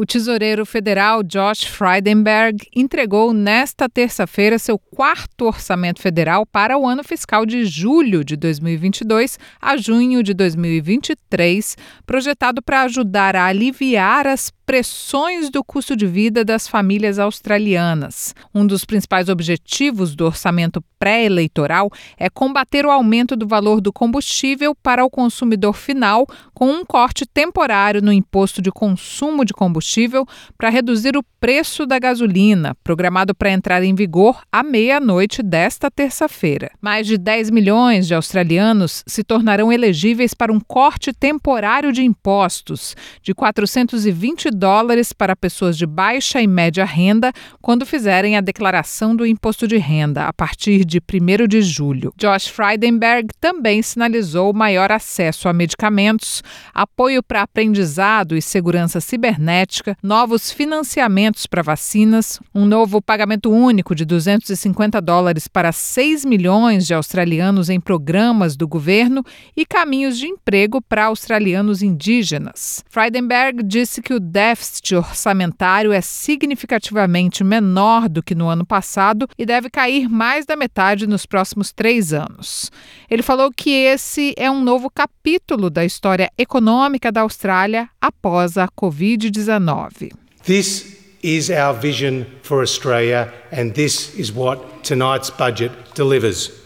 O tesoureiro federal Josh Frydenberg entregou nesta terça-feira seu quarto orçamento federal para o ano fiscal de julho de 2022 a junho de 2023, projetado para ajudar a aliviar as pressões do custo de vida das famílias australianas. Um dos principais objetivos do orçamento pré-eleitoral é combater o aumento do valor do combustível para o consumidor final, com um corte temporário no imposto de consumo de combustível para reduzir o preço da gasolina, programado para entrar em vigor à meia-noite desta terça-feira. Mais de 10 milhões de australianos se tornarão elegíveis para um corte temporário de impostos de 422 dólares para pessoas de baixa e média renda quando fizerem a declaração do imposto de renda a partir de 1 de julho. Josh Frydenberg também sinalizou maior acesso a medicamentos, apoio para aprendizado e segurança cibernética, novos financiamentos para vacinas, um novo pagamento único de 250 dólares para 6 milhões de australianos em programas do governo e caminhos de emprego para australianos indígenas. Frydenberg disse que o déficit orçamentário é significativamente menor do que no ano passado e deve cair mais da metade nos próximos três anos. Ele falou que esse é um novo capítulo da história econômica da Austrália após a Covid-19. This is our vision for Australia, and this is what tonight's budget delivers.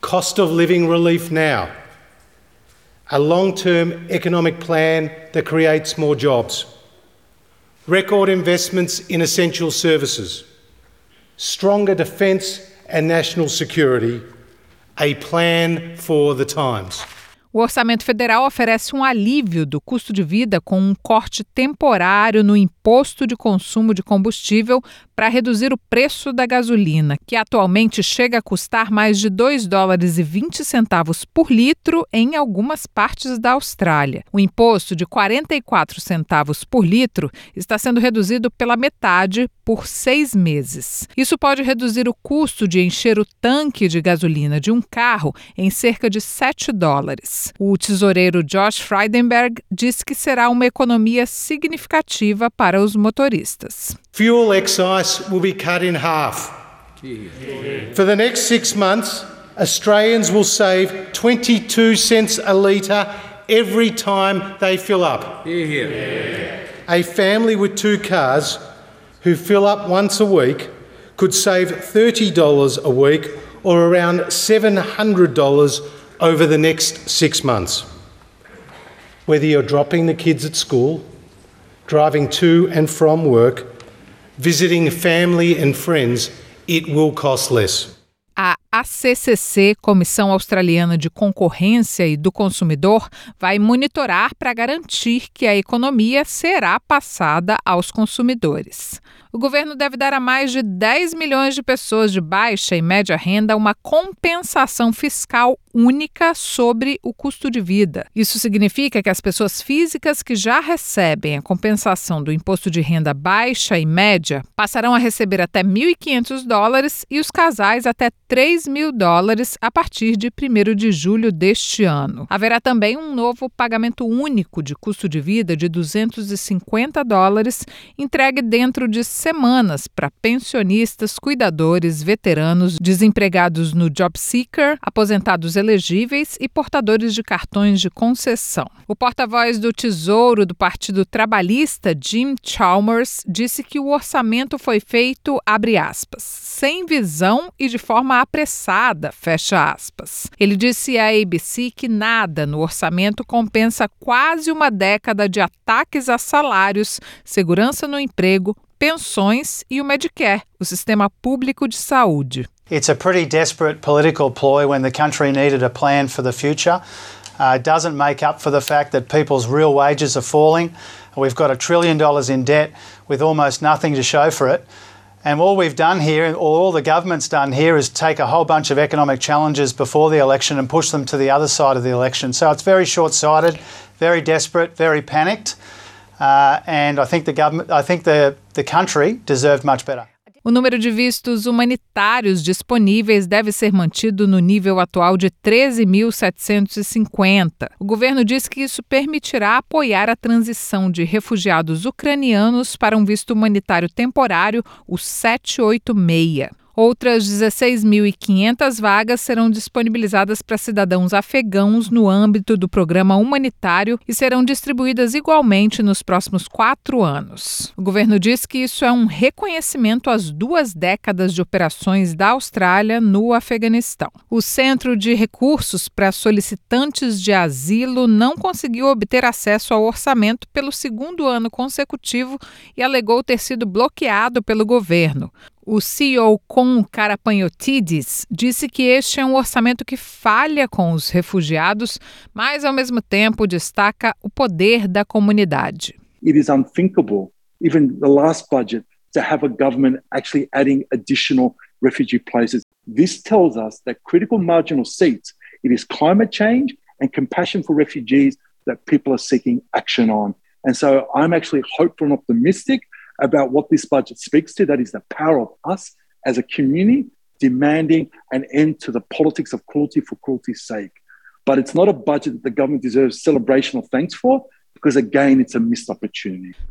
Cost of living relief now. A long term economic plan that creates more jobs, record investments in essential services, stronger defence and national security, a plan for the times. O orçamento federal oferece um alívio do custo de vida com um corte temporário no imposto de consumo de combustível para reduzir o preço da gasolina, que atualmente chega a custar mais de 2 dólares e 20 centavos por litro em algumas partes da Austrália. O imposto de 44 centavos por litro está sendo reduzido pela metade por seis meses. Isso pode reduzir o custo de encher o tanque de gasolina de um carro em cerca de 7 dólares. O tesoureiro Josh Frydenberg disse que será uma economia significativa para os motoristas. Fuel excise will be cut in half. For the next six months, Australians will save 22 cents a litre every time they fill up. A family with two cars who fill up once a week could save $30 a week or around $700 over the next six months. Whether you're dropping the kids at school, driving to and from work, visiting family and friends, it will cost less. A ACCC, Comissão Australiana de Concorrência e do Consumidor, vai monitorar para garantir que a economia será passada aos consumidores o governo deve dar a mais de 10 milhões de pessoas de baixa e média renda uma compensação fiscal única sobre o custo de vida. Isso significa que as pessoas físicas que já recebem a compensação do imposto de renda baixa e média passarão a receber até 1.500 dólares e os casais até 3 mil dólares a partir de 1 de julho deste ano. Haverá também um novo pagamento único de custo de vida de 250 dólares entregue dentro de semanas para pensionistas, cuidadores, veteranos, desempregados no Job Seeker, aposentados elegíveis e portadores de cartões de concessão. O porta-voz do Tesouro do Partido Trabalhista, Jim Chalmers, disse que o orçamento foi feito, aspas, sem visão e de forma apressada, fecha aspas. Ele disse à ABC que nada no orçamento compensa quase uma década de ataques a salários, segurança no emprego, pensões e o Medicare, o sistema público de saúde. It's a pretty desperate political ploy when the country needed a plan for the future. Uh, it doesn't make up for the fact that people's real wages are falling. We've got a trillion dollars in debt with almost nothing to show for it. And all we've done here, all the government's done here, is take a whole bunch of economic challenges before the election and push them to the other side of the election. So it's very short sighted, very desperate, very panicked. Uh, and I think the government, I think the, the country deserved much better. O número de vistos humanitários disponíveis deve ser mantido no nível atual de 13.750. O governo diz que isso permitirá apoiar a transição de refugiados ucranianos para um visto humanitário temporário, o 786. Outras 16.500 vagas serão disponibilizadas para cidadãos afegãos no âmbito do programa humanitário e serão distribuídas igualmente nos próximos quatro anos. O governo diz que isso é um reconhecimento às duas décadas de operações da Austrália no Afeganistão. O Centro de Recursos para Solicitantes de Asilo não conseguiu obter acesso ao orçamento pelo segundo ano consecutivo e alegou ter sido bloqueado pelo governo. O CEO com Carapanhotides disse que este é um orçamento que falha com os refugiados, mas ao mesmo tempo destaca o poder da comunidade. It is unthinkable, even the last budget, to have a government actually adding additional refugee places. This tells us that critical marginal seats, it is climate change and compassion for refugees that people are seeking action on. And so I'm actually hopeful and optimistic about what this budget speaks to that is the power of us as a community demanding an end to the politics of cruelty for cruelty's sake. But it's not a budget that the government deserves celebration or thanks for. Again.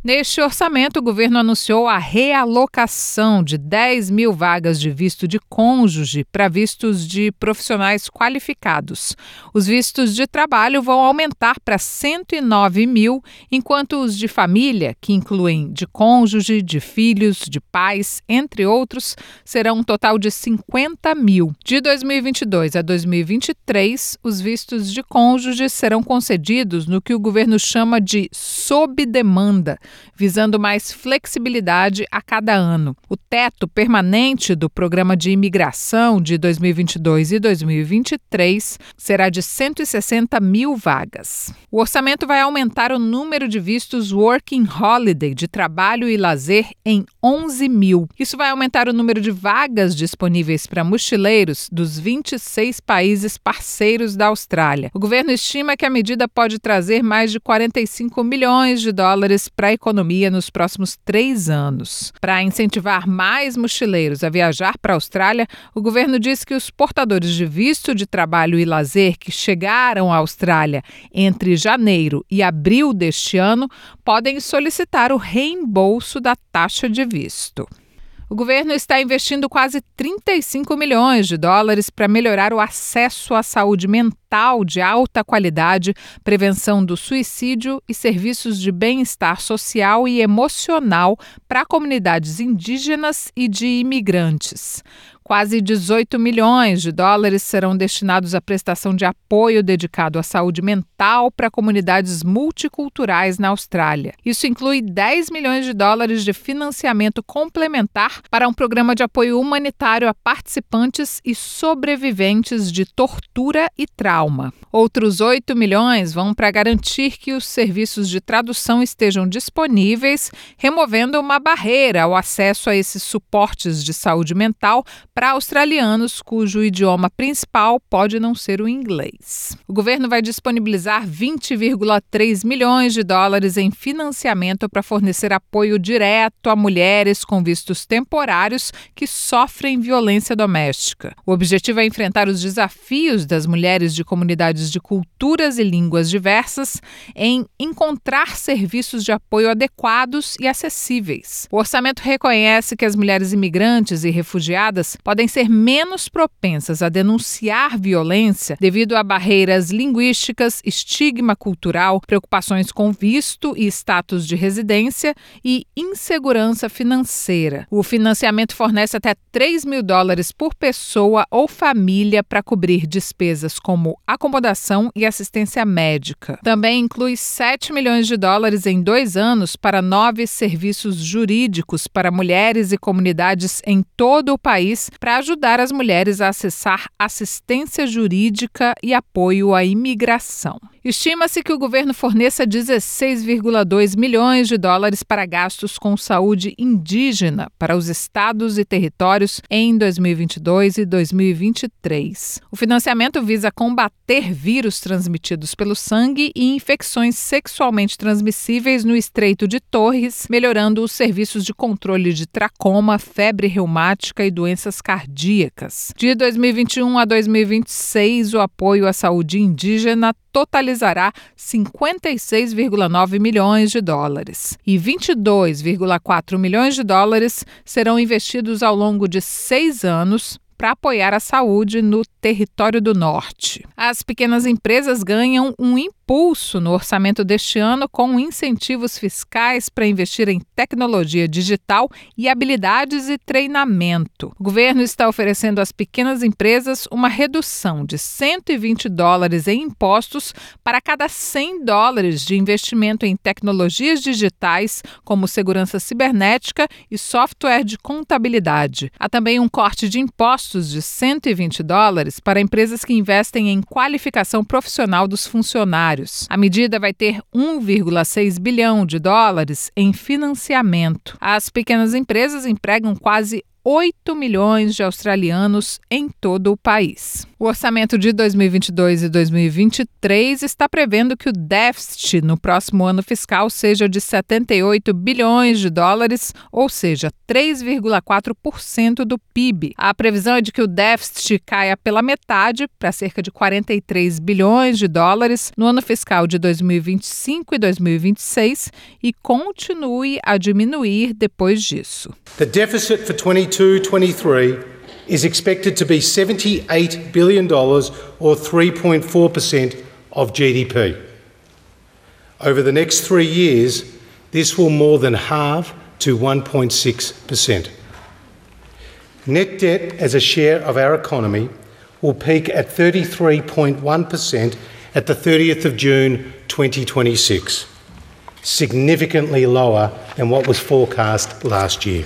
Neste orçamento, o governo anunciou a realocação de 10 mil vagas de visto de cônjuge para vistos de profissionais qualificados. Os vistos de trabalho vão aumentar para 109 mil, enquanto os de família, que incluem de cônjuge, de filhos, de pais, entre outros, serão um total de 50 mil. De 2022 a 2023, os vistos de cônjuge serão concedidos no que o governo chama chama de sob demanda, visando mais flexibilidade a cada ano. O teto permanente do programa de imigração de 2022 e 2023 será de 160 mil vagas. O orçamento vai aumentar o número de vistos Working Holiday de trabalho e lazer em 11 mil. Isso vai aumentar o número de vagas disponíveis para mochileiros dos 26 países parceiros da Austrália. O governo estima que a medida pode trazer mais de 45 45 milhões de dólares para a economia nos próximos três anos. Para incentivar mais mochileiros a viajar para a Austrália, o governo diz que os portadores de visto de trabalho e lazer que chegaram à Austrália entre janeiro e abril deste ano podem solicitar o reembolso da taxa de visto. O governo está investindo quase 35 milhões de dólares para melhorar o acesso à saúde mental de alta qualidade, prevenção do suicídio e serviços de bem-estar social e emocional para comunidades indígenas e de imigrantes. Quase 18 milhões de dólares serão destinados à prestação de apoio dedicado à saúde mental para comunidades multiculturais na Austrália. Isso inclui 10 milhões de dólares de financiamento complementar para um programa de apoio humanitário a participantes e sobreviventes de tortura e Outros 8 milhões vão para garantir que os serviços de tradução estejam disponíveis, removendo uma barreira ao acesso a esses suportes de saúde mental para australianos cujo idioma principal pode não ser o inglês. O governo vai disponibilizar 20,3 milhões de dólares em financiamento para fornecer apoio direto a mulheres com vistos temporários que sofrem violência doméstica. O objetivo é enfrentar os desafios das mulheres de comunidades de culturas e línguas diversas em encontrar serviços de apoio adequados e acessíveis. O orçamento reconhece que as mulheres imigrantes e refugiadas podem ser menos propensas a denunciar violência devido a barreiras linguísticas, estigma cultural, preocupações com visto e status de residência e insegurança financeira. O financiamento fornece até 3 mil dólares por pessoa ou família para cobrir despesas como acomodação e assistência médica. Também inclui 7 milhões de dólares em dois anos para nove serviços jurídicos para mulheres e comunidades em todo o país para ajudar as mulheres a acessar assistência jurídica e apoio à imigração. Estima-se que o governo forneça 16,2 milhões de dólares para gastos com saúde indígena para os estados e territórios em 2022 e 2023. O financiamento visa combater vírus transmitidos pelo sangue e infecções sexualmente transmissíveis no Estreito de Torres, melhorando os serviços de controle de tracoma, febre reumática e doenças cardíacas. De 2021 a 2026, o apoio à saúde indígena totalizará 56,9 milhões de dólares. E 22,4 milhões de dólares serão investidos ao longo de seis anos para apoiar a saúde no território do Norte. As pequenas empresas ganham um impulso no orçamento deste ano com incentivos fiscais para investir em tecnologia digital e habilidades e treinamento. O governo está oferecendo às pequenas empresas uma redução de 120 dólares em impostos para cada 100 dólares de investimento em tecnologias digitais, como segurança cibernética e software de contabilidade. Há também um corte de impostos de 120 dólares para empresas que investem em qualificação profissional dos funcionários a medida vai ter 1,6 bilhão de dólares em financiamento. As pequenas empresas empregam quase 8 milhões de australianos em todo o país. O orçamento de 2022 e 2023 está prevendo que o déficit no próximo ano fiscal seja de 78 bilhões de dólares, ou seja, 3,4% do PIB. A previsão é de que o déficit caia pela metade para cerca de 43 bilhões de dólares no ano fiscal de 2025 e 2026 e continue a diminuir depois disso. The deficit for 22-23 is expected to be $78 billion or 3.4% of GDP. Over the next three years, this will more than halve to 1.6%. Net debt as a share of our economy will peak at 33.1% at the 30th of June 2026, significantly lower than what was forecast last year.